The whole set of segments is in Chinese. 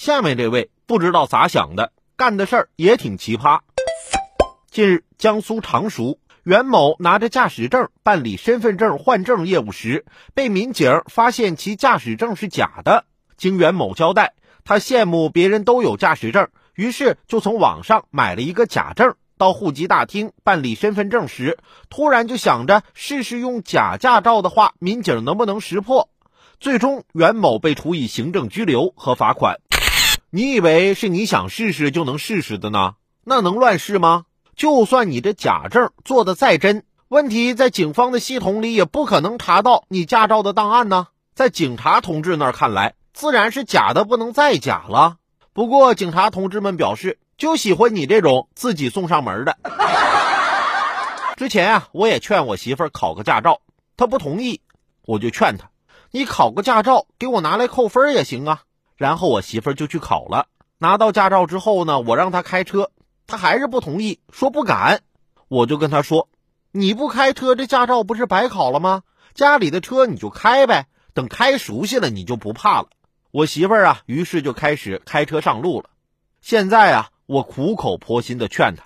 下面这位不知道咋想的，干的事儿也挺奇葩。近日，江苏常熟袁某拿着驾驶证办理身份证换证业务时，被民警发现其驾驶证是假的。经袁某交代，他羡慕别人都有驾驶证，于是就从网上买了一个假证。到户籍大厅办理身份证时，突然就想着试试用假驾照的话，民警能不能识破？最终，袁某被处以行政拘留和罚款。你以为是你想试试就能试试的呢？那能乱试吗？就算你这假证做的再真，问题在警方的系统里也不可能查到你驾照的档案呢。在警察同志那儿看来，自然是假的不能再假了。不过，警察同志们表示，就喜欢你这种自己送上门的。之前啊，我也劝我媳妇考个驾照，她不同意，我就劝她。你考个驾照，给我拿来扣分也行啊。然后我媳妇儿就去考了，拿到驾照之后呢，我让她开车，她还是不同意，说不敢。我就跟她说：“你不开车，这驾照不是白考了吗？家里的车你就开呗，等开熟悉了，你就不怕了。”我媳妇儿啊，于是就开始开车上路了。现在啊，我苦口婆心的劝她：“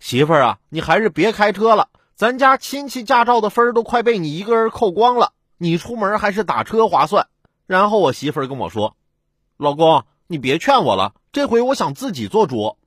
媳妇儿啊，你还是别开车了，咱家亲戚驾照的分都快被你一个人扣光了。”你出门还是打车划算。然后我媳妇儿跟我说：“老公，你别劝我了，这回我想自己做主。”